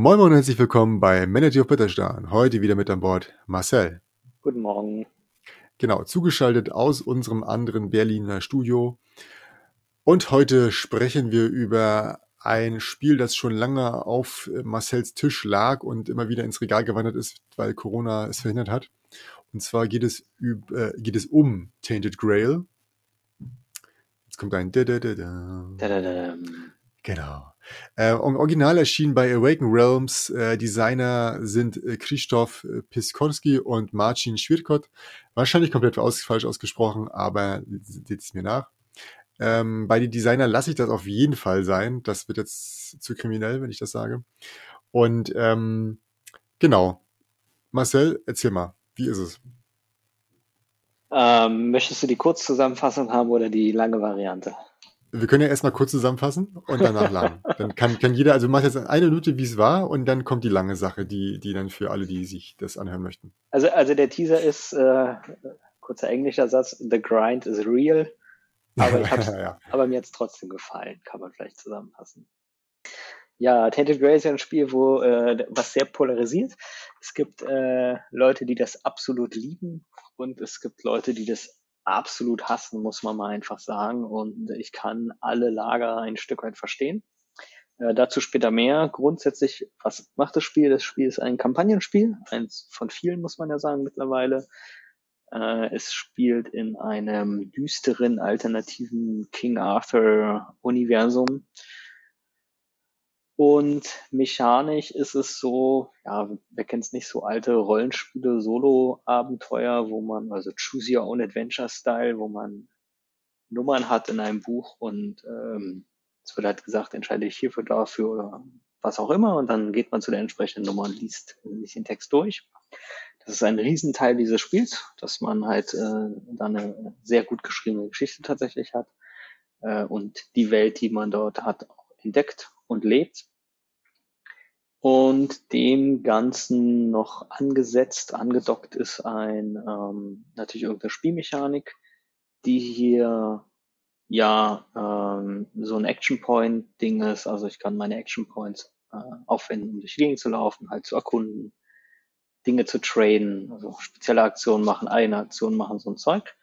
Moin Moin und herzlich willkommen bei Manager of Bitterstein. Heute wieder mit an Bord Marcel. Guten Morgen. Genau, zugeschaltet aus unserem anderen Berliner Studio. Und heute sprechen wir über ein Spiel, das schon lange auf Marcells Tisch lag und immer wieder ins Regal gewandert ist, weil Corona es verhindert hat. Und zwar geht es, äh, geht es um Tainted Grail. Jetzt kommt ein da da da da. Da, da, da. Genau. Äh, Original erschien bei Awaken Realms. Äh, Designer sind äh, Krzysztof Piskorski und Marcin Schwirkot. Wahrscheinlich komplett aus, falsch ausgesprochen, aber seht es mir nach. Ähm, bei den Designern lasse ich das auf jeden Fall sein. Das wird jetzt zu kriminell, wenn ich das sage. Und ähm, genau. Marcel, erzähl mal, wie ist es? Ähm, möchtest du die Kurzzusammenfassung haben oder die lange Variante? Wir können ja erstmal kurz zusammenfassen und danach lang. dann kann, kann jeder, also mach jetzt eine Minute, wie es war, und dann kommt die lange Sache, die, die dann für alle, die sich das anhören möchten. Also, also der Teaser ist, äh, kurzer englischer Satz, The Grind is real. Aber, ich ja. aber mir hat es trotzdem gefallen, kann man vielleicht zusammenfassen. Ja, Tainted Grey ist ja ein Spiel, wo äh, was sehr polarisiert. Es gibt äh, Leute, die das absolut lieben und es gibt Leute, die das absolut hassen, muss man mal einfach sagen. Und ich kann alle Lager ein Stück weit verstehen. Äh, dazu später mehr. Grundsätzlich, was macht das Spiel? Das Spiel ist ein Kampagnenspiel, eins von vielen, muss man ja sagen, mittlerweile. Äh, es spielt in einem düsteren, alternativen King Arthur-Universum. Und mechanisch ist es so, ja, wer kennt es nicht, so alte Rollenspiele, Solo-Abenteuer, wo man, also Choose Your Own Adventure-Style, wo man Nummern hat in einem Buch und ähm, es wird halt gesagt, entscheide ich hierfür, dafür oder was auch immer und dann geht man zu der entsprechenden Nummer und liest, liest den Text durch. Das ist ein Riesenteil dieses Spiels, dass man halt äh, da eine sehr gut geschriebene Geschichte tatsächlich hat äh, und die Welt, die man dort hat, auch entdeckt und lebt. Und dem Ganzen noch angesetzt, angedockt ist ein ähm, natürlich irgendeine Spielmechanik, die hier ja ähm, so ein Action Point Ding ist. Also ich kann meine Action Points äh, aufwenden, um durch die Gegend zu laufen, halt zu erkunden, Dinge zu traden, also spezielle Aktionen machen, eine Aktion machen, so ein Zeug.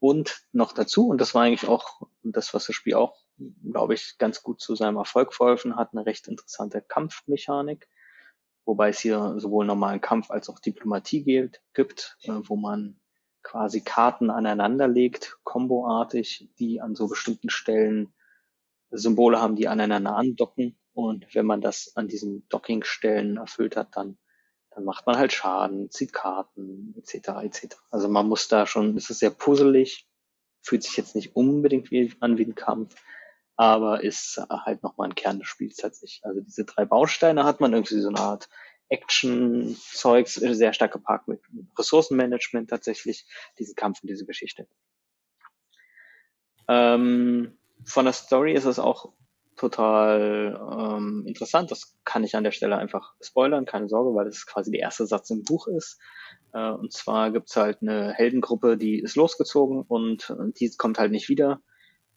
Und noch dazu, und das war eigentlich auch das, was das Spiel auch glaube ich, ganz gut zu seinem Erfolg verholfen hat. Eine recht interessante Kampfmechanik, wobei es hier sowohl normalen Kampf als auch Diplomatie gilt, gibt, äh, wo man quasi Karten aneinander legt, komboartig, die an so bestimmten Stellen Symbole haben, die aneinander andocken. Und wenn man das an diesen Dockingstellen erfüllt hat, dann, dann macht man halt Schaden, zieht Karten, etc. etc. Also man muss da schon, es ist sehr puzzelig, fühlt sich jetzt nicht unbedingt wie, an wie ein Kampf, aber ist halt nochmal ein Kern des Spiels tatsächlich. Also diese drei Bausteine hat man irgendwie so eine Art Action-Zeugs, sehr stark geparkt mit Ressourcenmanagement tatsächlich, diesen Kampf und diese Geschichte. Ähm, von der Story ist es auch total ähm, interessant. Das kann ich an der Stelle einfach spoilern, keine Sorge, weil es quasi der erste Satz im Buch ist. Äh, und zwar gibt's halt eine Heldengruppe, die ist losgezogen und, und die kommt halt nicht wieder.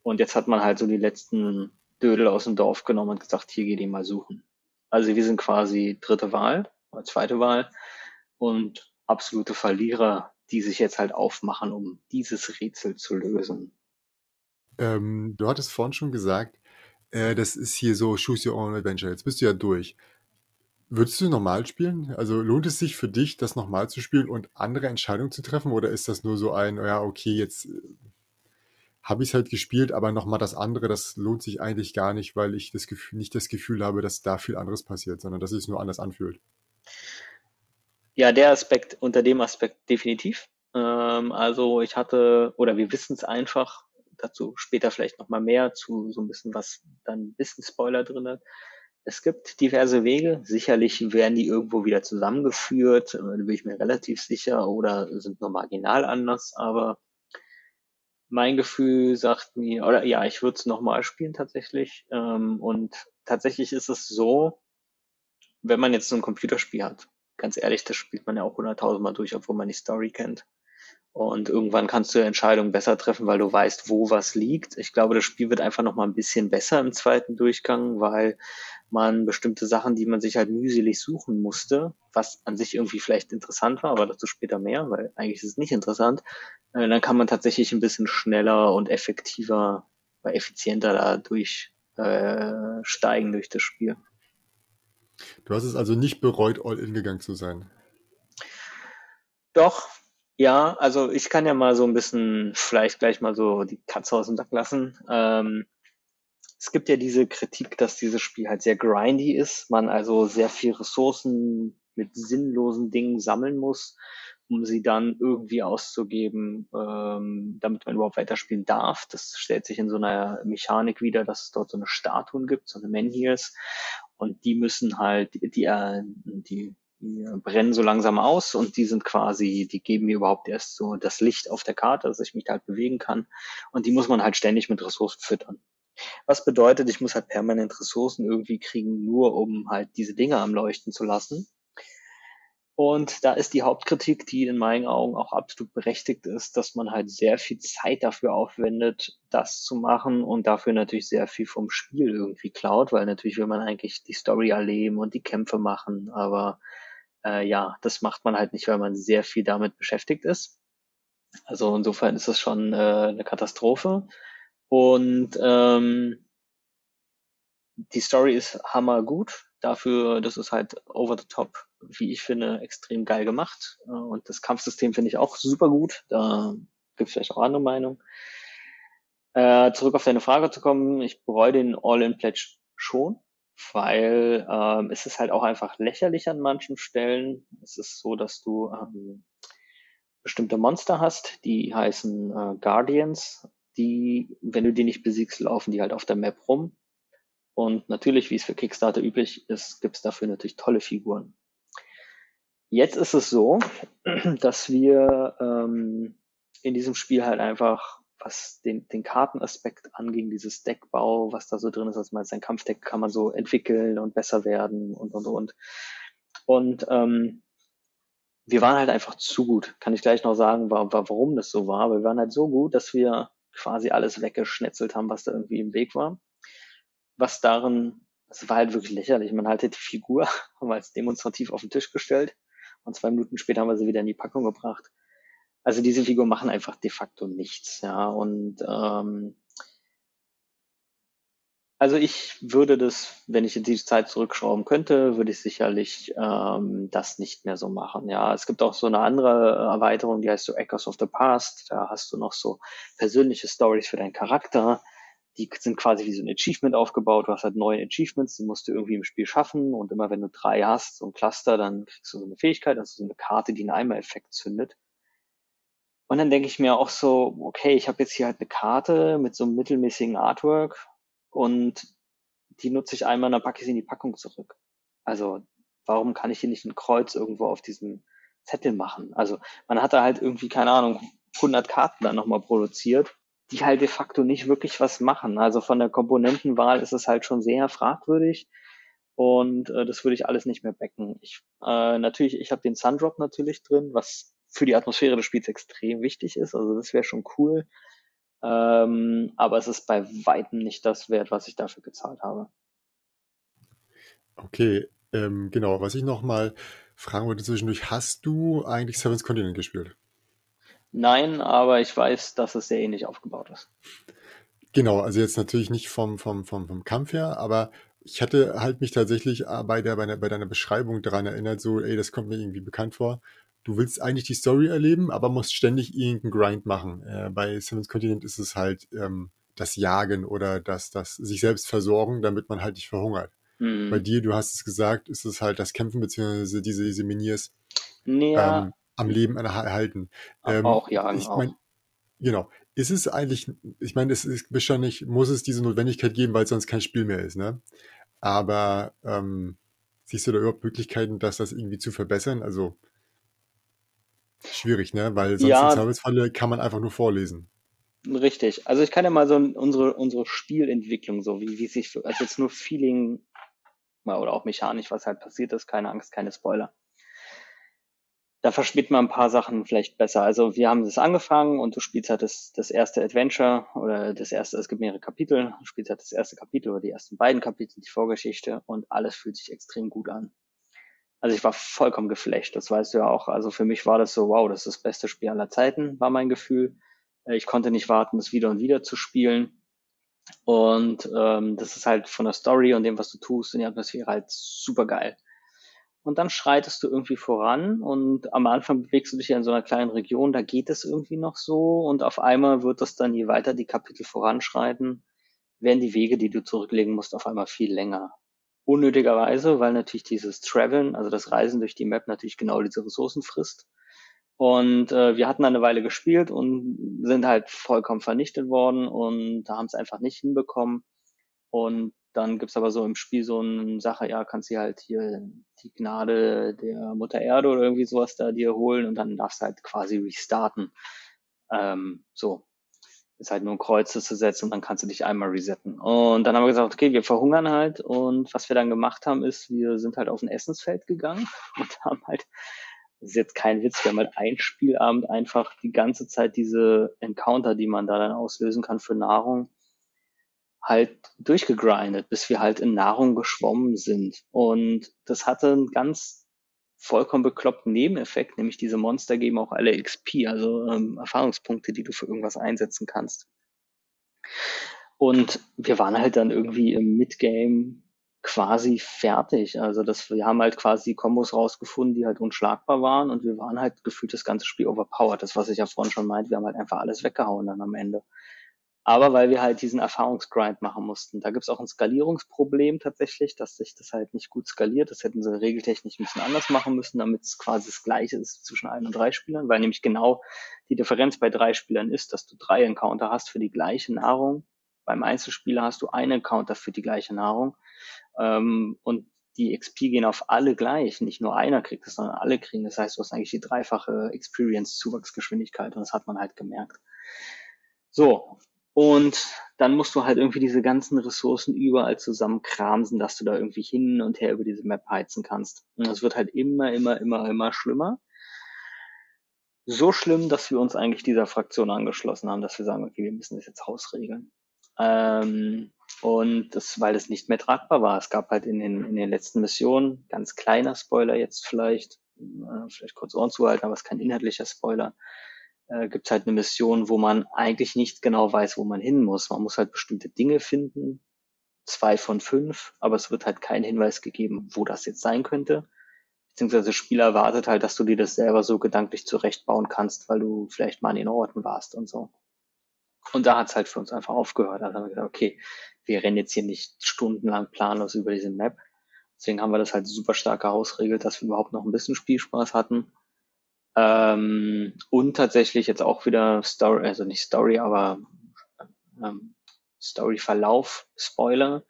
Und jetzt hat man halt so die letzten Dödel aus dem Dorf genommen und gesagt, hier geht ihr mal suchen. Also wir sind quasi dritte Wahl oder zweite Wahl und absolute Verlierer, die sich jetzt halt aufmachen, um dieses Rätsel zu lösen. Ähm, du hattest vorhin schon gesagt, äh, das ist hier so Choose Your Own Adventure. Jetzt bist du ja durch. Würdest du normal spielen? Also lohnt es sich für dich, das nochmal zu spielen und andere Entscheidungen zu treffen? Oder ist das nur so ein, ja, okay, jetzt äh, habe ich es halt gespielt, aber nochmal das andere, das lohnt sich eigentlich gar nicht, weil ich das Gefühl, nicht das Gefühl habe, dass da viel anderes passiert, sondern dass es nur anders anfühlt. Ja, der Aspekt, unter dem Aspekt definitiv. Ähm, also ich hatte, oder wir wissen es einfach, dazu später vielleicht nochmal mehr zu so ein bisschen was, dann ein bisschen Spoiler drin. Es gibt diverse Wege. Sicherlich werden die irgendwo wieder zusammengeführt, äh, da bin ich mir relativ sicher, oder sind nur marginal anders, aber mein Gefühl sagt mir, oder ja, ich würde es nochmal spielen tatsächlich. Ähm, und tatsächlich ist es so, wenn man jetzt so ein Computerspiel hat, ganz ehrlich, das spielt man ja auch hunderttausendmal durch, obwohl man die Story kennt. Und irgendwann kannst du Entscheidungen besser treffen, weil du weißt, wo was liegt. Ich glaube, das Spiel wird einfach noch mal ein bisschen besser im zweiten Durchgang, weil man bestimmte Sachen, die man sich halt mühselig suchen musste, was an sich irgendwie vielleicht interessant war, aber dazu später mehr, weil eigentlich ist es nicht interessant, äh, dann kann man tatsächlich ein bisschen schneller und effektiver, effizienter da durchsteigen äh, durch das Spiel. Du hast es also nicht bereut, all in gegangen zu sein. Doch, ja, also ich kann ja mal so ein bisschen vielleicht gleich mal so die Katze aus dem Sack lassen. Ähm, es gibt ja diese Kritik, dass dieses Spiel halt sehr grindy ist, man also sehr viel Ressourcen mit sinnlosen Dingen sammeln muss, um sie dann irgendwie auszugeben, ähm, damit man überhaupt weiterspielen darf. Das stellt sich in so einer Mechanik wieder, dass es dort so eine Statuen gibt, so eine Menhirs, und die müssen halt, die, äh, die die brennen so langsam aus und die sind quasi, die geben mir überhaupt erst so das Licht auf der Karte, dass ich mich da halt bewegen kann. Und die muss man halt ständig mit Ressourcen füttern. Was bedeutet, ich muss halt permanent Ressourcen irgendwie kriegen, nur um halt diese Dinge am Leuchten zu lassen. Und da ist die Hauptkritik, die in meinen Augen auch absolut berechtigt ist, dass man halt sehr viel Zeit dafür aufwendet, das zu machen und dafür natürlich sehr viel vom Spiel irgendwie klaut, weil natürlich will man eigentlich die Story erleben und die Kämpfe machen, aber äh, ja, das macht man halt nicht, weil man sehr viel damit beschäftigt ist. Also insofern ist es schon äh, eine Katastrophe. Und ähm, die Story ist hammergut. Dafür, das ist halt over the top, wie ich finde, extrem geil gemacht. Äh, und das Kampfsystem finde ich auch super gut. Da gibt es vielleicht auch andere Meinungen. Äh, zurück auf deine Frage zu kommen, ich bereue den All-in-Pledge schon weil ähm, es ist halt auch einfach lächerlich an manchen Stellen. Es ist so, dass du ähm, bestimmte Monster hast, die heißen äh, Guardians, die, wenn du die nicht besiegst, laufen die halt auf der Map rum. Und natürlich, wie es für Kickstarter üblich ist, gibt es dafür natürlich tolle Figuren. Jetzt ist es so, dass wir ähm, in diesem Spiel halt einfach was den, den Kartenaspekt anging, dieses Deckbau, was da so drin ist, also man sein Kampfdeck kann man so entwickeln und besser werden und und und. Und ähm, wir waren halt einfach zu gut. Kann ich gleich noch sagen, war, war, warum das so war. Aber wir waren halt so gut, dass wir quasi alles weggeschnetzelt haben, was da irgendwie im Weg war. Was darin, es war halt wirklich lächerlich. Man hatte die Figur, haben wir als demonstrativ auf den Tisch gestellt und zwei Minuten später haben wir sie wieder in die Packung gebracht. Also diese Figuren machen einfach de facto nichts, ja. Und ähm, also ich würde das, wenn ich in die Zeit zurückschrauben könnte, würde ich sicherlich ähm, das nicht mehr so machen. Ja, es gibt auch so eine andere Erweiterung, die heißt so Echoes of the Past. Da hast du noch so persönliche Stories für deinen Charakter. Die sind quasi wie so ein Achievement aufgebaut. Du hast halt neue Achievements, die musst du irgendwie im Spiel schaffen. Und immer wenn du drei hast, so ein Cluster, dann kriegst du so eine Fähigkeit, also so eine Karte, die einen Eimer-Effekt zündet. Und dann denke ich mir auch so, okay, ich habe jetzt hier halt eine Karte mit so einem mittelmäßigen Artwork und die nutze ich einmal, dann packe ich sie in die Packung zurück. Also warum kann ich hier nicht ein Kreuz irgendwo auf diesem Zettel machen? Also man hat da halt irgendwie, keine Ahnung, 100 Karten dann nochmal produziert, die halt de facto nicht wirklich was machen. Also von der Komponentenwahl ist es halt schon sehr fragwürdig und äh, das würde ich alles nicht mehr backen. Ich, äh, natürlich, ich habe den Sundrop natürlich drin, was für die Atmosphäre des Spiels extrem wichtig ist. Also das wäre schon cool. Ähm, aber es ist bei weitem nicht das wert, was ich dafür gezahlt habe. Okay, ähm, genau. Was ich nochmal fragen wollte zwischendurch, hast du eigentlich Seven's Continent gespielt? Nein, aber ich weiß, dass es sehr ähnlich aufgebaut ist. Genau, also jetzt natürlich nicht vom, vom, vom, vom Kampf her, aber ich hatte halt mich tatsächlich bei, der, bei, der, bei deiner Beschreibung daran erinnert, so, ey, das kommt mir irgendwie bekannt vor du willst eigentlich die Story erleben, aber musst ständig irgendeinen Grind machen. Äh, bei Simmons Continent ist es halt ähm, das Jagen oder das, das sich selbst versorgen, damit man halt nicht verhungert. Mhm. Bei dir, du hast es gesagt, ist es halt das Kämpfen beziehungsweise diese, diese Miniers ja. ähm, am Leben erhalten. Ähm, auch jagen. Ich mein, Genau. Ist es eigentlich, ich meine, es ist wahrscheinlich, muss es diese Notwendigkeit geben, weil es sonst kein Spiel mehr ist, ne? Aber ähm, siehst du da überhaupt Möglichkeiten, dass das irgendwie zu verbessern? Also Schwierig, ne? Weil sonst ja, im Zweifelsfalle kann man einfach nur vorlesen. Richtig. Also ich kann ja mal so unsere, unsere Spielentwicklung, so wie, wie sich, also jetzt nur Feeling oder auch mechanisch, was halt passiert ist, keine Angst, keine Spoiler. da versteht man ein paar Sachen vielleicht besser. Also wir haben das angefangen und du spielst halt das, das erste Adventure oder das erste, es gibt mehrere Kapitel, du spielst halt das erste Kapitel oder die ersten beiden Kapitel, die Vorgeschichte und alles fühlt sich extrem gut an. Also ich war vollkommen geflasht, das weißt du ja auch. Also für mich war das so, wow, das ist das beste Spiel aller Zeiten, war mein Gefühl. Äh, ich konnte nicht warten, das wieder und wieder zu spielen. Und ähm, das ist halt von der Story und dem, was du tust, in die Atmosphäre halt super geil und dann schreitest du irgendwie voran und am Anfang bewegst du dich ja in so einer kleinen Region, da geht es irgendwie noch so und auf einmal wird das dann, je weiter die Kapitel voranschreiten, werden die Wege, die du zurücklegen musst, auf einmal viel länger. Unnötigerweise, weil natürlich dieses Traveln, also das Reisen durch die Map natürlich genau diese Ressourcen frisst. Und äh, wir hatten eine Weile gespielt und sind halt vollkommen vernichtet worden und haben es einfach nicht hinbekommen. Und dann gibt's aber so im Spiel so eine Sache, ja, kannst du halt hier die Gnade der Mutter Erde oder irgendwie sowas da dir holen und dann darfst du halt quasi restarten. Ähm, so. Ist halt nur ein Kreuz zu setzen und dann kannst du dich einmal resetten. Und dann haben wir gesagt, okay, wir verhungern halt. Und was wir dann gemacht haben, ist, wir sind halt auf ein Essensfeld gegangen und haben halt, das ist jetzt kein Witz, wir haben halt ein Spielabend einfach die ganze Zeit diese Encounter, die man da dann auslösen kann für Nahrung, halt durchgegrindet, bis wir halt in Nahrung geschwommen sind. Und das hatte einen ganz vollkommen bekloppten Nebeneffekt, nämlich diese Monster geben auch alle XP, also ähm, Erfahrungspunkte, die du für irgendwas einsetzen kannst. Und wir waren halt dann irgendwie im Midgame quasi fertig. Also das, wir haben halt quasi Kombos rausgefunden, die halt unschlagbar waren und wir waren halt gefühlt das ganze Spiel overpowered. Das, was ich ja vorhin schon meinte, wir haben halt einfach alles weggehauen dann am Ende aber weil wir halt diesen Erfahrungsgrind machen mussten. Da gibt es auch ein Skalierungsproblem tatsächlich, dass sich das halt nicht gut skaliert. Das hätten sie regeltechnisch ein bisschen anders machen müssen, damit es quasi das gleiche ist zwischen ein und drei Spielern, weil nämlich genau die Differenz bei drei Spielern ist, dass du drei Encounter hast für die gleiche Nahrung. Beim Einzelspieler hast du einen Encounter für die gleiche Nahrung. Ähm, und die XP gehen auf alle gleich. Nicht nur einer kriegt es, sondern alle kriegen. Das heißt, du hast eigentlich die dreifache Experience-Zuwachsgeschwindigkeit und das hat man halt gemerkt. So, und dann musst du halt irgendwie diese ganzen Ressourcen überall zusammenkramsen, dass du da irgendwie hin und her über diese Map heizen kannst. Und das wird halt immer, immer, immer, immer schlimmer. So schlimm, dass wir uns eigentlich dieser Fraktion angeschlossen haben, dass wir sagen, okay, wir müssen das jetzt hausregeln. Ähm, und das, weil es nicht mehr tragbar war. Es gab halt in den, in den letzten Missionen, ganz kleiner Spoiler jetzt vielleicht, äh, vielleicht kurz Ohren zuhalten, aber es ist kein inhaltlicher Spoiler, äh, gibt es halt eine Mission, wo man eigentlich nicht genau weiß, wo man hin muss. Man muss halt bestimmte Dinge finden, zwei von fünf, aber es wird halt kein Hinweis gegeben, wo das jetzt sein könnte. Beziehungsweise Spieler erwartet halt, dass du dir das selber so gedanklich zurechtbauen kannst, weil du vielleicht mal an den Orten warst und so. Und da hat's halt für uns einfach aufgehört. Also haben wir gesagt, okay, wir rennen jetzt hier nicht stundenlang planlos über diese Map. Deswegen haben wir das halt super stark herausregelt, dass wir überhaupt noch ein bisschen Spielspaß hatten. Ähm, und tatsächlich jetzt auch wieder Story, also nicht Story, aber ähm, Story-Verlauf, Spoiler.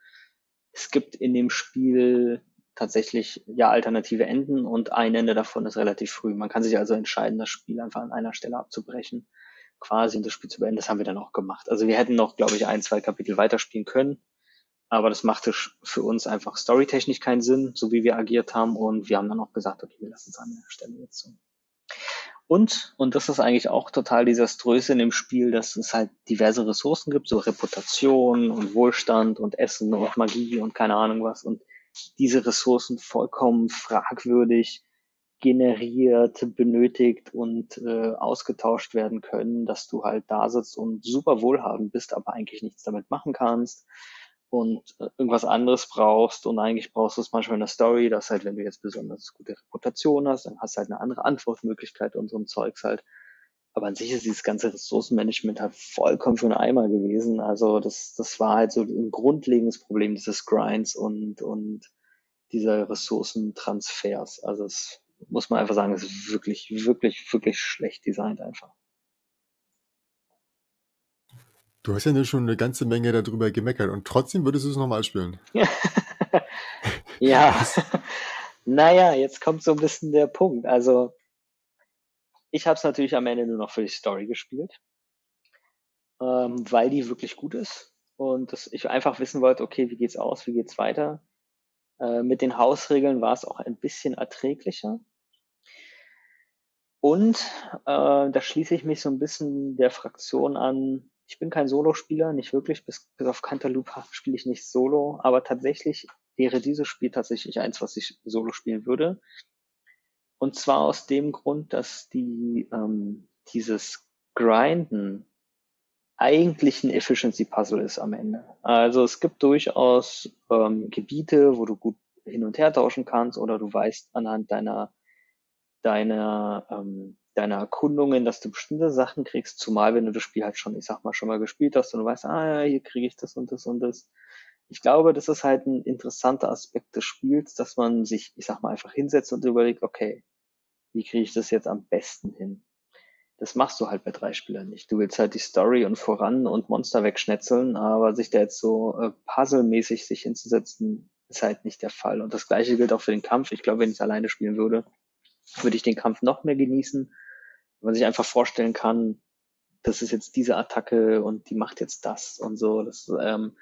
Es gibt in dem Spiel tatsächlich ja alternative Enden und ein Ende davon ist relativ früh. Man kann sich also entscheiden, das Spiel einfach an einer Stelle abzubrechen, quasi und das Spiel zu beenden. Das haben wir dann auch gemacht. Also wir hätten noch, glaube ich, ein, zwei Kapitel weiterspielen können, aber das machte für uns einfach storytechnisch keinen Sinn, so wie wir agiert haben und wir haben dann auch gesagt, okay, wir lassen es an der Stelle jetzt so. Und, und das ist eigentlich auch total desaströs in dem Spiel, dass es halt diverse Ressourcen gibt, so Reputation und Wohlstand und Essen und Magie und keine Ahnung was. Und diese Ressourcen vollkommen fragwürdig generiert, benötigt und äh, ausgetauscht werden können, dass du halt da sitzt und super wohlhabend bist, aber eigentlich nichts damit machen kannst und äh, irgendwas anderes brauchst und eigentlich brauchst du es manchmal in der Story, dass halt, wenn du jetzt besonders gute Reputation hast, dann hast du halt eine andere Antwortmöglichkeit und so ein Zeugs halt. Aber an sich ist dieses ganze Ressourcenmanagement halt vollkommen für einen Eimer gewesen. Also das, das war halt so ein grundlegendes Problem dieses Grinds und, und dieser Ressourcentransfers. Also es muss man einfach sagen, es ist wirklich, wirklich, wirklich schlecht designt einfach. Du hast ja nur schon eine ganze Menge darüber gemeckert und trotzdem würdest du es nochmal spielen. ja. naja, jetzt kommt so ein bisschen der Punkt. Also, ich habe es natürlich am Ende nur noch für die Story gespielt, ähm, weil die wirklich gut ist und dass ich einfach wissen wollte, okay, wie geht's aus, wie geht's weiter. Äh, mit den Hausregeln war es auch ein bisschen erträglicher. Und äh, da schließe ich mich so ein bisschen der Fraktion an. Ich bin kein Solospieler, nicht wirklich. Bis, bis auf Cantaloupe spiele ich nicht Solo, aber tatsächlich wäre dieses Spiel tatsächlich eins, was ich Solo spielen würde. Und zwar aus dem Grund, dass die ähm, dieses Grinden eigentlich ein Efficiency Puzzle ist am Ende. Also es gibt durchaus ähm, Gebiete, wo du gut hin und her tauschen kannst oder du weißt anhand deiner deiner ähm, deiner Erkundungen, dass du bestimmte Sachen kriegst, zumal wenn du das Spiel halt schon, ich sag mal, schon mal gespielt hast und du weißt, ah ja, hier kriege ich das und das und das. Ich glaube, das ist halt ein interessanter Aspekt des Spiels, dass man sich, ich sag mal, einfach hinsetzt und überlegt, okay, wie kriege ich das jetzt am besten hin? Das machst du halt bei drei Spielern nicht. Du willst halt die Story und voran und Monster wegschnetzeln, aber sich da jetzt so äh, puzzlemäßig sich hinzusetzen, ist halt nicht der Fall. Und das gleiche gilt auch für den Kampf. Ich glaube, wenn ich es alleine spielen würde, würde ich den Kampf noch mehr genießen, wenn man sich einfach vorstellen kann, das ist jetzt diese Attacke und die macht jetzt das und so. Das, ähm,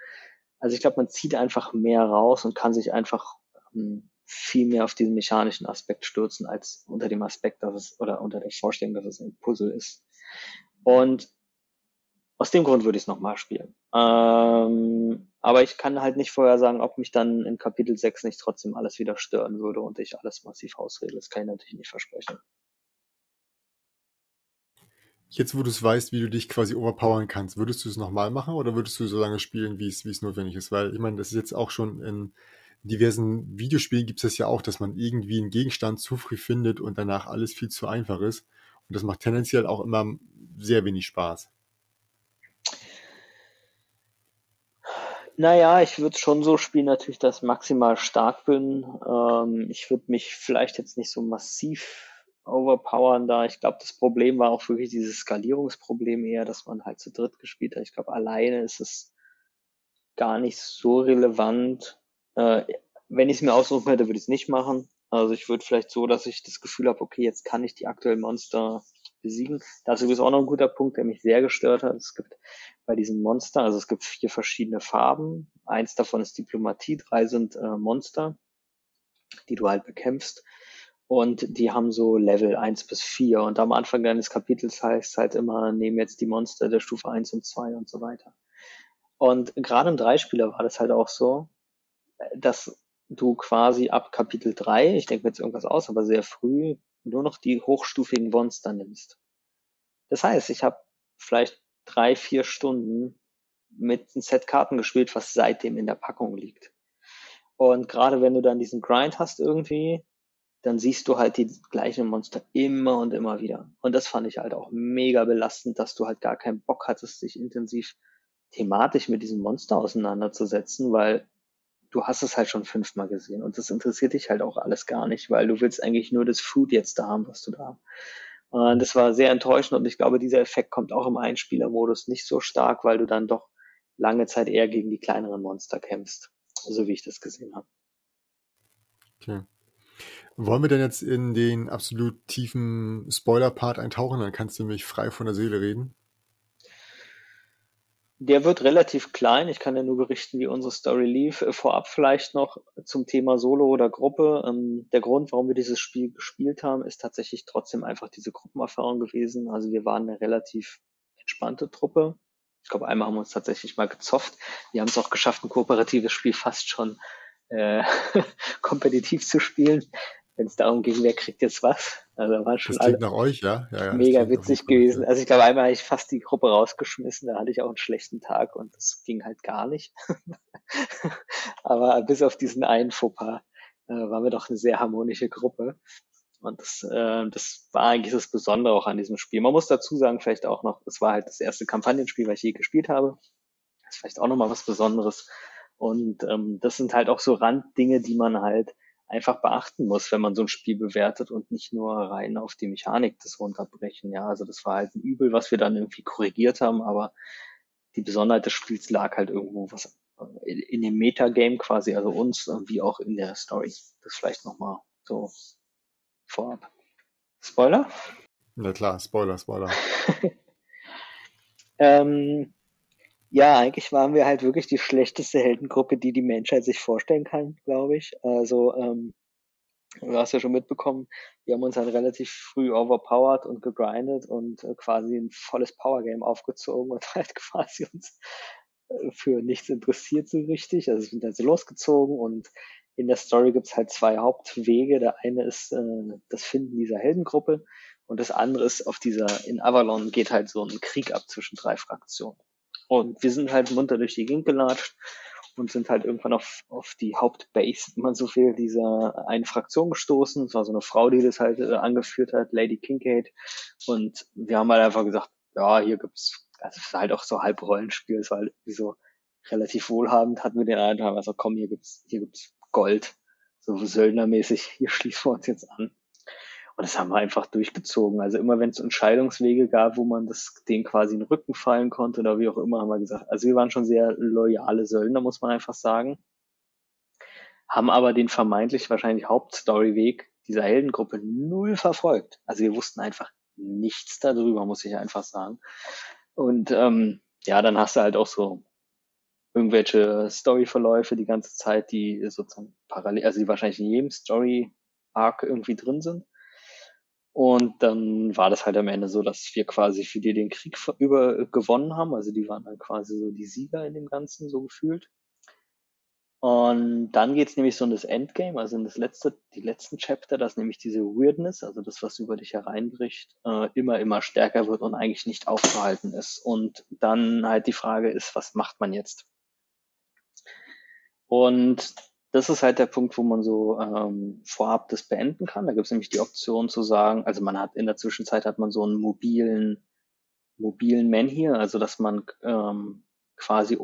also ich glaube, man zieht einfach mehr raus und kann sich einfach ähm, viel mehr auf diesen mechanischen Aspekt stürzen, als unter dem Aspekt, dass es, oder unter der Vorstellung, dass es ein Puzzle ist. Und aus dem Grund würde ich es nochmal spielen. Ähm, aber ich kann halt nicht vorher sagen, ob mich dann in Kapitel 6 nicht trotzdem alles wieder stören würde und ich alles massiv ausregle. Das kann ich natürlich nicht versprechen. Jetzt, wo du es weißt, wie du dich quasi overpowern kannst, würdest du es nochmal machen oder würdest du so lange spielen, wie es, notwendig ist? Weil ich meine, das ist jetzt auch schon in diversen Videospielen gibt es ja auch, dass man irgendwie einen Gegenstand zu früh findet und danach alles viel zu einfach ist. Und das macht tendenziell auch immer sehr wenig Spaß. Naja, ich würde schon so spielen, natürlich, dass ich maximal stark bin. Ähm, ich würde mich vielleicht jetzt nicht so massiv overpowern da. Ich glaube, das Problem war auch wirklich dieses Skalierungsproblem eher, dass man halt zu dritt gespielt hat. Ich glaube, alleine ist es gar nicht so relevant. Äh, wenn ich es mir aussuchen hätte, würde ich es nicht machen. Also ich würde vielleicht so, dass ich das Gefühl habe, okay, jetzt kann ich die aktuellen Monster besiegen. Dazu ist auch noch ein guter Punkt, der mich sehr gestört hat. Es gibt bei diesen Monster, also es gibt vier verschiedene Farben. Eins davon ist Diplomatie, drei sind äh, Monster, die du halt bekämpfst. Und die haben so Level eins bis vier Und am Anfang deines Kapitels heißt halt immer, nehmen jetzt die Monster der Stufe eins und zwei und so weiter. Und gerade im Dreispieler war das halt auch so, dass du quasi ab Kapitel 3, ich denke mir jetzt irgendwas aus, aber sehr früh, nur noch die hochstufigen Monster nimmst. Das heißt, ich habe vielleicht drei, vier Stunden mit einem Set Karten gespielt, was seitdem in der Packung liegt. Und gerade wenn du dann diesen Grind hast irgendwie, dann siehst du halt die gleichen Monster immer und immer wieder. Und das fand ich halt auch mega belastend, dass du halt gar keinen Bock hattest, dich intensiv thematisch mit diesem Monster auseinanderzusetzen, weil du hast es halt schon fünfmal gesehen und das interessiert dich halt auch alles gar nicht, weil du willst eigentlich nur das Food jetzt da haben, was du da. Und das war sehr enttäuschend und ich glaube, dieser Effekt kommt auch im Einspielermodus nicht so stark, weil du dann doch lange Zeit eher gegen die kleineren Monster kämpfst, so wie ich das gesehen habe. Okay. Wollen wir denn jetzt in den absolut tiefen Spoiler-Part eintauchen? Dann kannst du mich frei von der Seele reden. Der wird relativ klein. Ich kann ja nur berichten, wie unsere Story lief. Äh, vorab vielleicht noch zum Thema Solo oder Gruppe. Ähm, der Grund, warum wir dieses Spiel gespielt haben, ist tatsächlich trotzdem einfach diese Gruppenerfahrung gewesen. Also wir waren eine relativ entspannte Truppe. Ich glaube, einmal haben wir uns tatsächlich mal gezofft. Wir haben es auch geschafft, ein kooperatives Spiel fast schon äh, kompetitiv zu spielen wenn es darum ging, wer kriegt jetzt was. Also war schon das klingt nach euch, ja? ja, ja mega witzig gewesen. Also ich glaube, einmal habe ich fast die Gruppe rausgeschmissen, da hatte ich auch einen schlechten Tag und das ging halt gar nicht. Aber bis auf diesen einen Fauxpas äh, waren wir doch eine sehr harmonische Gruppe. Und das, äh, das war eigentlich das Besondere auch an diesem Spiel. Man muss dazu sagen, vielleicht auch noch, es war halt das erste Kampagnenspiel, was ich je gespielt habe. Das ist vielleicht auch nochmal was Besonderes. Und ähm, das sind halt auch so Randdinge, die man halt einfach beachten muss, wenn man so ein Spiel bewertet und nicht nur rein auf die Mechanik des runterbrechen. Ja, also das war halt ein Übel, was wir dann irgendwie korrigiert haben, aber die Besonderheit des Spiels lag halt irgendwo was in dem Metagame quasi, also uns, wie auch in der Story. Das vielleicht nochmal so vorab. Spoiler? Na klar, Spoiler, Spoiler. ähm, ja, eigentlich waren wir halt wirklich die schlechteste Heldengruppe, die die Menschheit sich vorstellen kann, glaube ich. Also ähm, du hast ja schon mitbekommen, wir haben uns halt relativ früh overpowered und gegrindet und äh, quasi ein volles Power-Game aufgezogen und halt quasi uns äh, für nichts interessiert so richtig. Also sind halt so losgezogen und in der Story gibt's halt zwei Hauptwege. Der eine ist äh, das Finden dieser Heldengruppe und das andere ist auf dieser, in Avalon geht halt so ein Krieg ab zwischen drei Fraktionen. Und wir sind halt munter durch die Gegend gelatscht und sind halt irgendwann auf, auf die Hauptbase, wenn man so viel, dieser einen Fraktion gestoßen. Es war so eine Frau, die das halt äh, angeführt hat, Lady Kincaid. Und wir haben halt einfach gesagt, ja, hier gibt's, also es war halt auch so halb Rollenspiel, es war halt so relativ wohlhabend, hatten wir den Eindruck, also komm, hier gibt's, hier gibt's Gold, so söldnermäßig, hier schließen wir uns jetzt an. Und das haben wir einfach durchgezogen. Also immer wenn es Entscheidungswege gab, wo man das denen quasi in den Rücken fallen konnte oder wie auch immer, haben wir gesagt, also wir waren schon sehr loyale Söldner, muss man einfach sagen. Haben aber den vermeintlich wahrscheinlich Hauptstoryweg dieser Heldengruppe null verfolgt. Also wir wussten einfach nichts darüber, muss ich einfach sagen. Und ähm, ja, dann hast du halt auch so irgendwelche Storyverläufe die ganze Zeit, die sozusagen parallel, also die wahrscheinlich in jedem Story-Arc irgendwie drin sind. Und dann war das halt am Ende so, dass wir quasi für die den Krieg über gewonnen haben. Also die waren dann quasi so die Sieger in dem Ganzen, so gefühlt. Und dann geht's nämlich so in das Endgame, also in das letzte, die letzten Chapter, dass nämlich diese Weirdness, also das, was über dich hereinbricht, äh, immer, immer stärker wird und eigentlich nicht aufzuhalten ist. Und dann halt die Frage ist, was macht man jetzt? Und das ist halt der Punkt, wo man so ähm, vorab das beenden kann. Da gibt es nämlich die Option zu sagen, also man hat in der Zwischenzeit hat man so einen mobilen, mobilen Man hier, also dass man ähm, quasi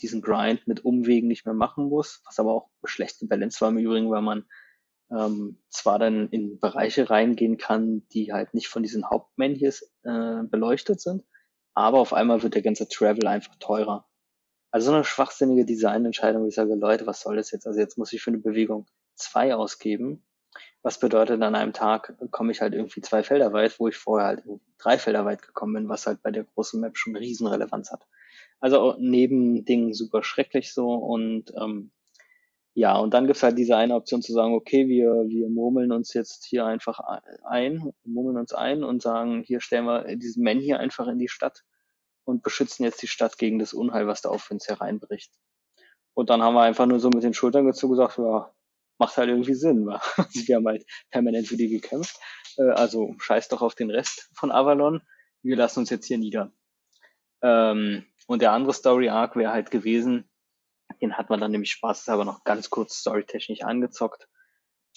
diesen Grind mit Umwegen nicht mehr machen muss, was aber auch schlechte Balance war im Übrigen, weil man ähm, zwar dann in Bereiche reingehen kann, die halt nicht von diesen Hauptmen hier äh, beleuchtet sind, aber auf einmal wird der ganze Travel einfach teurer. Also so eine schwachsinnige Designentscheidung, wo ich sage, Leute, was soll das jetzt? Also jetzt muss ich für eine Bewegung zwei ausgeben. Was bedeutet, an einem Tag komme ich halt irgendwie zwei Felder weit, wo ich vorher halt drei Felder weit gekommen bin, was halt bei der großen Map schon Riesenrelevanz hat. Also neben Dingen super schrecklich so und ähm, ja, und dann gibt's halt diese eine Option zu sagen, okay, wir, wir murmeln uns jetzt hier einfach ein, murmeln uns ein und sagen, hier stellen wir diesen Man hier einfach in die Stadt und beschützen jetzt die Stadt gegen das Unheil, was da auf uns hereinbricht. Und dann haben wir einfach nur so mit den Schultern gezogen gesagt, ja, macht halt irgendwie Sinn. Wa? Also wir haben halt permanent für die gekämpft. Äh, also scheiß doch auf den Rest von Avalon. Wir lassen uns jetzt hier nieder. Ähm, und der andere Story Arc wäre halt gewesen, den hat man dann nämlich Spaß, aber noch ganz kurz storytechnisch angezockt.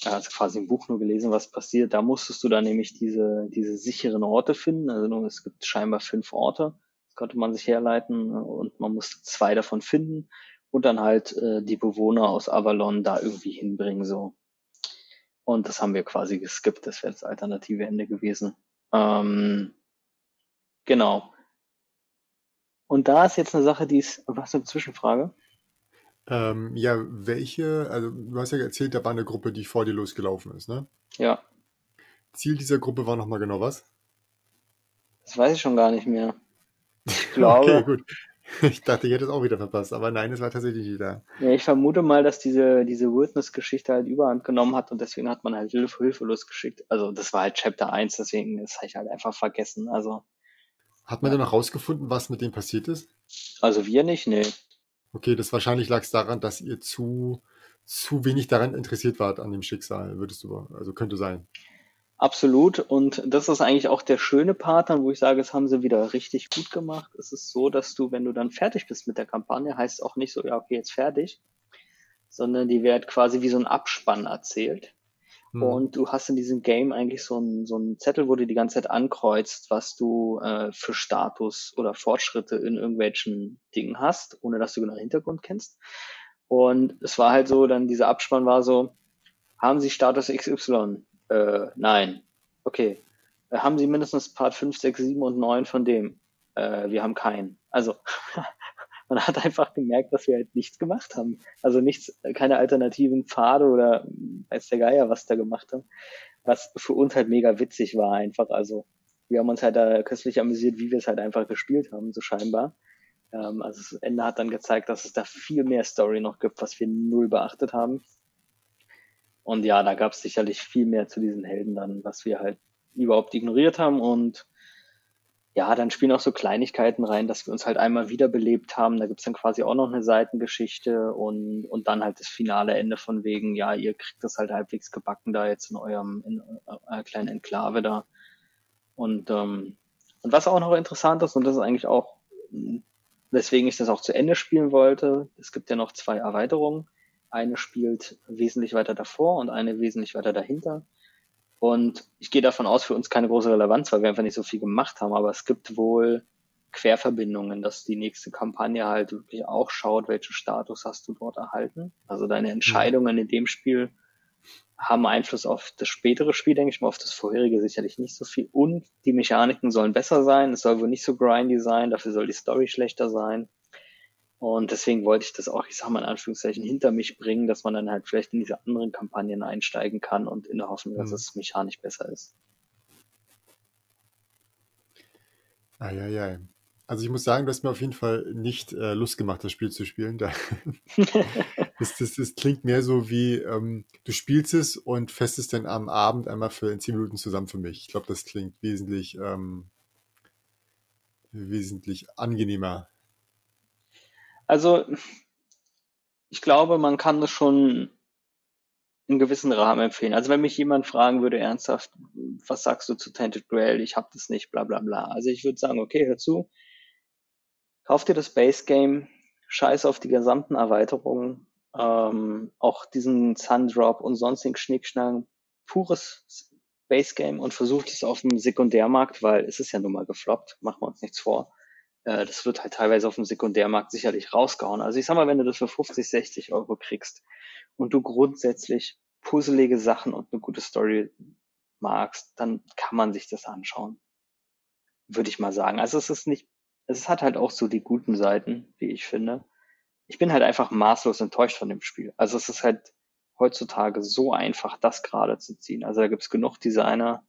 Also quasi im Buch nur gelesen, was passiert. Da musstest du dann nämlich diese, diese sicheren Orte finden. Also es gibt scheinbar fünf Orte konnte man sich herleiten und man musste zwei davon finden und dann halt äh, die Bewohner aus Avalon da irgendwie hinbringen so. Und das haben wir quasi geskippt, das wäre das alternative Ende gewesen. Ähm, genau. Und da ist jetzt eine Sache, die ist, was eine Zwischenfrage? Ähm, ja, welche, also du hast ja erzählt, da war eine Gruppe, die vor dir losgelaufen ist, ne? Ja. Ziel dieser Gruppe war nochmal genau was? Das weiß ich schon gar nicht mehr. Ich glaube. Okay, gut. Ich dachte, ich hätte es auch wieder verpasst, aber nein, es war tatsächlich wieder. Ja, ich vermute mal, dass diese, diese Witness-Geschichte halt überhand genommen hat und deswegen hat man halt Hilfe, Hilfe losgeschickt. Also das war halt Chapter 1, deswegen ist ich halt einfach vergessen. Also. Hat man ja. denn noch rausgefunden, was mit dem passiert ist? Also wir nicht, nee. Okay, das wahrscheinlich lag es daran, dass ihr zu, zu wenig daran interessiert wart an dem Schicksal, würdest du, also könnte sein. Absolut. Und das ist eigentlich auch der schöne Part dann, wo ich sage, es haben sie wieder richtig gut gemacht. Es ist so, dass du, wenn du dann fertig bist mit der Kampagne, heißt auch nicht so, ja, okay, jetzt fertig, sondern die wird quasi wie so ein Abspann erzählt. Hm. Und du hast in diesem Game eigentlich so einen so einen Zettel, wo du die ganze Zeit ankreuzt, was du äh, für Status oder Fortschritte in irgendwelchen Dingen hast, ohne dass du genau den Hintergrund kennst. Und es war halt so, dann dieser Abspann war so, haben Sie Status XY? Äh, nein. Okay. Äh, haben Sie mindestens Part 5, 6, 7 und 9 von dem? Äh, wir haben keinen. Also, man hat einfach gemerkt, dass wir halt nichts gemacht haben. Also nichts, keine alternativen Pfade oder weiß der Geier, was da gemacht haben. Was für uns halt mega witzig war einfach. Also, wir haben uns halt da köstlich amüsiert, wie wir es halt einfach gespielt haben, so scheinbar. Ähm, also das Ende hat dann gezeigt, dass es da viel mehr Story noch gibt, was wir null beachtet haben. Und ja, da gab es sicherlich viel mehr zu diesen Helden dann, was wir halt überhaupt ignoriert haben. Und ja, dann spielen auch so Kleinigkeiten rein, dass wir uns halt einmal wiederbelebt haben. Da gibt's dann quasi auch noch eine Seitengeschichte und, und dann halt das finale Ende von wegen, ja, ihr kriegt das halt halbwegs gebacken da jetzt in eurem in eurer kleinen Enklave da. Und, ähm, und was auch noch interessant ist, und das ist eigentlich auch, weswegen ich das auch zu Ende spielen wollte, es gibt ja noch zwei Erweiterungen. Eine spielt wesentlich weiter davor und eine wesentlich weiter dahinter. Und ich gehe davon aus, für uns keine große Relevanz, weil wir einfach nicht so viel gemacht haben. Aber es gibt wohl Querverbindungen, dass die nächste Kampagne halt wirklich auch schaut, welchen Status hast du dort erhalten. Also deine Entscheidungen in dem Spiel haben Einfluss auf das spätere Spiel, denke ich mal, auf das vorherige sicherlich nicht so viel. Und die Mechaniken sollen besser sein. Es soll wohl nicht so grindy sein. Dafür soll die Story schlechter sein. Und deswegen wollte ich das auch, ich sag mal in Anführungszeichen, hinter mich bringen, dass man dann halt vielleicht in diese anderen Kampagnen einsteigen kann und in der Hoffnung, dass mhm. es mechanisch besser ist. Eieiei. Also ich muss sagen, du hast mir auf jeden Fall nicht äh, Lust gemacht, das Spiel zu spielen. Da das, das, das klingt mehr so wie, ähm, du spielst es und festest dann am Abend einmal für in zehn Minuten zusammen für mich. Ich glaube, das klingt wesentlich, ähm, wesentlich angenehmer also ich glaube, man kann das schon in gewissen Rahmen empfehlen. Also wenn mich jemand fragen würde ernsthaft, was sagst du zu Tainted Grail? Ich habe das nicht, bla bla bla. Also ich würde sagen, okay, hör zu, kauf dir das Base Game, scheiß auf die gesamten Erweiterungen, ähm, auch diesen Sundrop und sonstigen Schnickschnack, pures Base Game und versucht es auf dem Sekundärmarkt, weil es ist ja nun mal gefloppt, machen wir uns nichts vor äh, das wird halt teilweise auf dem Sekundärmarkt sicherlich rausgehauen. Also ich sag mal, wenn du das für 50, 60 Euro kriegst und du grundsätzlich puzzelige Sachen und eine gute Story magst, dann kann man sich das anschauen. Würde ich mal sagen. Also es ist nicht, es hat halt auch so die guten Seiten, wie ich finde. Ich bin halt einfach maßlos enttäuscht von dem Spiel. Also es ist halt heutzutage so einfach, das gerade zu ziehen. Also da gibt's genug Designer,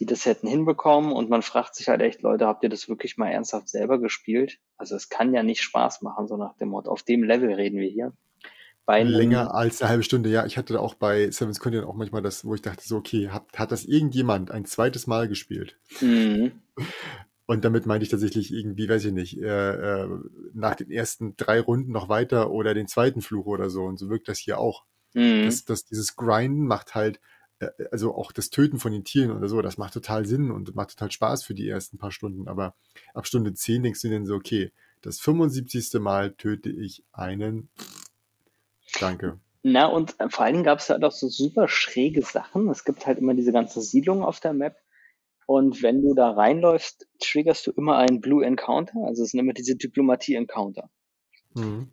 die das hätten hinbekommen und man fragt sich halt echt, Leute, habt ihr das wirklich mal ernsthaft selber gespielt? Also es kann ja nicht Spaß machen, so nach dem Motto. Auf dem Level reden wir hier. Bei Länger als eine halbe Stunde, ja. Ich hatte auch bei Seven's Content auch manchmal das, wo ich dachte so, okay, hat, hat das irgendjemand ein zweites Mal gespielt? Mhm. Und damit meinte ich tatsächlich irgendwie, weiß ich nicht, äh, äh, nach den ersten drei Runden noch weiter oder den zweiten Fluch oder so. Und so wirkt das hier auch. Mhm. Das, das, dieses Grinden macht halt also auch das Töten von den Tieren oder so, das macht total Sinn und macht total Spaß für die ersten paar Stunden. Aber ab Stunde 10 denkst du dir dann so, okay, das 75. Mal töte ich einen. Danke. Na, und äh, vor allen Dingen gab es halt auch so super schräge Sachen. Es gibt halt immer diese ganze Siedlung auf der Map. Und wenn du da reinläufst, triggerst du immer einen Blue Encounter. Also es sind immer diese Diplomatie-Encounter. Mhm.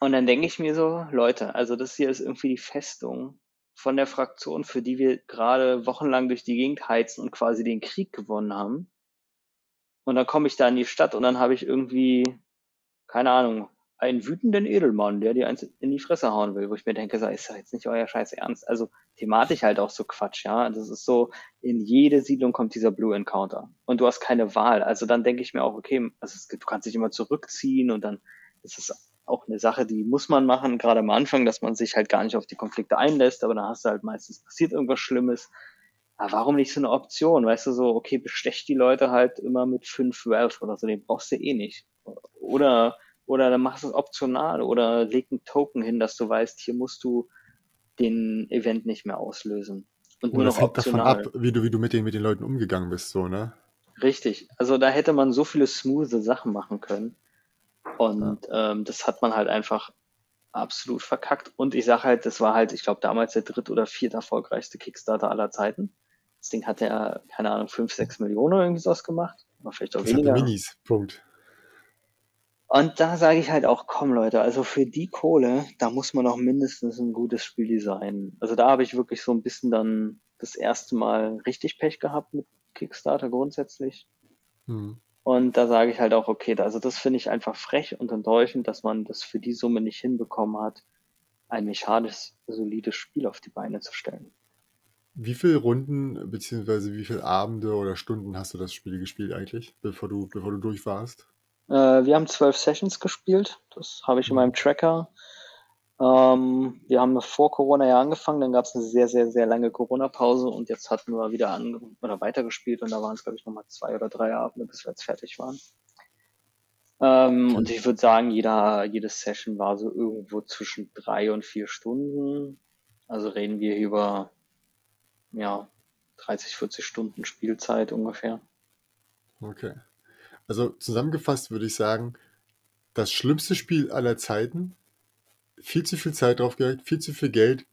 Und dann denke ich mir so, Leute, also das hier ist irgendwie die Festung von der Fraktion, für die wir gerade wochenlang durch die Gegend heizen und quasi den Krieg gewonnen haben. Und dann komme ich da in die Stadt und dann habe ich irgendwie, keine Ahnung, einen wütenden Edelmann, der dir eins in die Fresse hauen will, wo ich mir denke, so, ist jetzt nicht euer Scheiß Ernst. Also thematisch halt auch so Quatsch, ja. Das ist so, in jede Siedlung kommt dieser Blue Encounter. Und du hast keine Wahl. Also dann denke ich mir auch, okay, also es, du kannst dich immer zurückziehen und dann ist es auch eine Sache, die muss man machen, gerade am Anfang, dass man sich halt gar nicht auf die Konflikte einlässt, aber dann hast du halt meistens passiert irgendwas Schlimmes. Aber warum nicht so eine Option? Weißt du, so, okay, bestech die Leute halt immer mit fünf Wealth oder so, den brauchst du eh nicht. Oder, oder dann machst du es optional oder leg einen Token hin, dass du weißt, hier musst du den Event nicht mehr auslösen. Und nur noch optional. davon ab, wie du, wie du mit den, mit den Leuten umgegangen bist, so, ne? Richtig. Also da hätte man so viele smooth Sachen machen können. Und ja. ähm, das hat man halt einfach absolut verkackt. Und ich sage halt, das war halt, ich glaube, damals der dritt- oder viert erfolgreichste Kickstarter aller Zeiten. Das Ding hatte ja, keine Ahnung, fünf, sechs Millionen oder irgendwie sowas gemacht. Oder vielleicht auch das weniger. Minis, Punkt. Und da sage ich halt auch, komm Leute, also für die Kohle, da muss man auch mindestens ein gutes Spiel designen. Also da habe ich wirklich so ein bisschen dann das erste Mal richtig Pech gehabt mit Kickstarter grundsätzlich. Hm. Und da sage ich halt auch, okay, also das finde ich einfach frech und enttäuschend, dass man das für die Summe nicht hinbekommen hat, ein mechanisch solides Spiel auf die Beine zu stellen. Wie viele Runden beziehungsweise wie viele Abende oder Stunden hast du das Spiel gespielt eigentlich, bevor du, bevor du durch warst? Äh, wir haben zwölf Sessions gespielt. Das habe ich in meinem Tracker. Ähm, wir haben vor Corona ja angefangen, dann gab es eine sehr, sehr, sehr lange Corona-Pause und jetzt hatten wir wieder an oder weitergespielt und da waren es, glaube ich, nochmal zwei oder drei Abende, bis wir jetzt fertig waren. Ähm, und ich würde sagen, jeder, jede Session war so irgendwo zwischen drei und vier Stunden. Also reden wir über ja, 30, 40 Stunden Spielzeit ungefähr. Okay. Also zusammengefasst würde ich sagen, das schlimmste Spiel aller Zeiten, viel zu viel Zeit drauf gelegt, viel zu viel Geld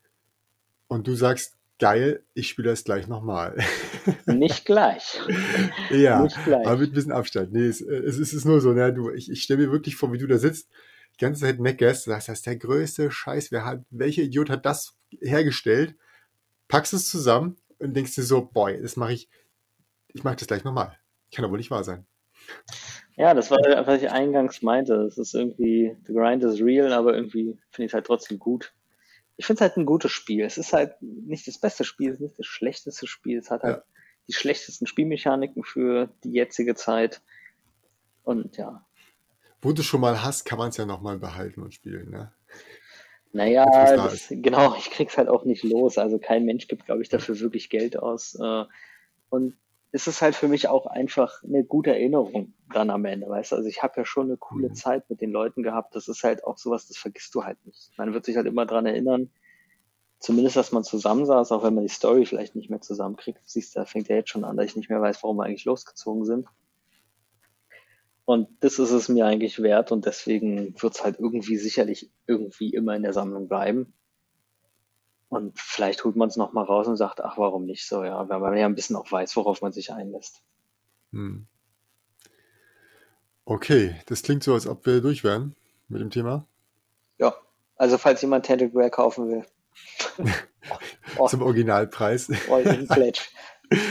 und du sagst, geil, ich spiele das gleich nochmal. Nicht gleich. ja, Nicht gleich. aber mit ein bisschen Abstand. Nee, es, es, es ist nur so, ne, du, ich, ich stelle mir wirklich vor, wie du da sitzt, die ganze Zeit meckerst, sagst, das ist der größte Scheiß, wer hat, welcher Idiot hat das hergestellt, packst es zusammen und denkst dir so, boy, das mache ich, ich mache das gleich nochmal. Kann aber nicht wahr sein. Ja, das war, was ich eingangs meinte. Es ist irgendwie, the grind is real, aber irgendwie finde ich es halt trotzdem gut. Ich finde es halt ein gutes Spiel. Es ist halt nicht das beste Spiel, es ist nicht das schlechteste Spiel. Es hat halt ja. die schlechtesten Spielmechaniken für die jetzige Zeit. Und ja. Wo du schon mal hast, kann man es ja nochmal behalten und spielen, ne? Naja, das, genau, ich krieg's halt auch nicht los. Also kein Mensch gibt, glaube ich, dafür wirklich Geld aus. Äh, und ist es halt für mich auch einfach eine gute Erinnerung dann am Ende, weißt du? Also ich habe ja schon eine coole mhm. Zeit mit den Leuten gehabt. Das ist halt auch sowas, das vergisst du halt nicht. Man wird sich halt immer dran erinnern, zumindest, dass man zusammensaß, auch wenn man die Story vielleicht nicht mehr zusammenkriegt. Du siehst, da fängt ja jetzt schon an, dass ich nicht mehr weiß, warum wir eigentlich losgezogen sind. Und das ist es mir eigentlich wert und deswegen wird es halt irgendwie sicherlich irgendwie immer in der Sammlung bleiben. Und vielleicht holt man es nochmal raus und sagt, ach, warum nicht so, ja, weil man ja ein bisschen auch weiß, worauf man sich einlässt. Hm. Okay, das klingt so, als ob wir durch wären mit dem Thema. Ja, also falls jemand Tentacle Grey kaufen will. oh, Zum Originalpreis. All in Pledge.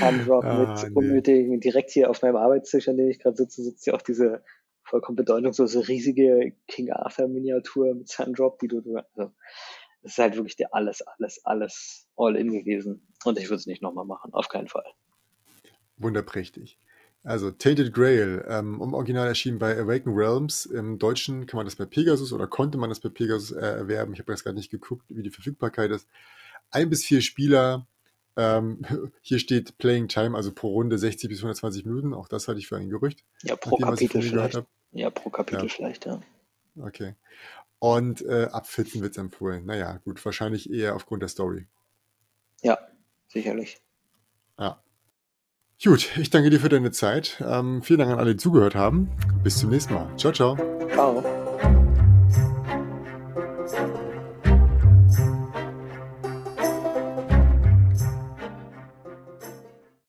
Handrop ah, mit unnötigen, direkt hier auf meinem Arbeitstisch, an dem ich gerade sitze, sitzt ja auch diese vollkommen bedeutungslose riesige King Arthur Miniatur mit Sundrop, die du, also es ist halt wirklich der alles, alles, alles all in gewesen. Und ich würde es nicht nochmal machen, auf keinen Fall. Wunderprächtig. Also Tainted Grail, ähm, um Original erschienen bei Awaken Realms. Im Deutschen kann man das bei Pegasus oder konnte man das bei Pegasus äh, erwerben. Ich habe jetzt gerade nicht geguckt, wie die Verfügbarkeit ist. Ein bis vier Spieler. Ähm, hier steht Playing Time, also pro Runde 60 bis 120 Minuten. Auch das halte ich für ein Gerücht. Ja, pro Kapitel vielleicht. Ja, pro Kapitel ja. vielleicht, ja. Okay. Und äh, ab 14 wird es empfohlen. Naja, gut, wahrscheinlich eher aufgrund der Story. Ja, sicherlich. Ja. Gut, ich danke dir für deine Zeit. Ähm, vielen Dank an alle, die zugehört haben. Bis zum nächsten Mal. Ciao, ciao. Ciao.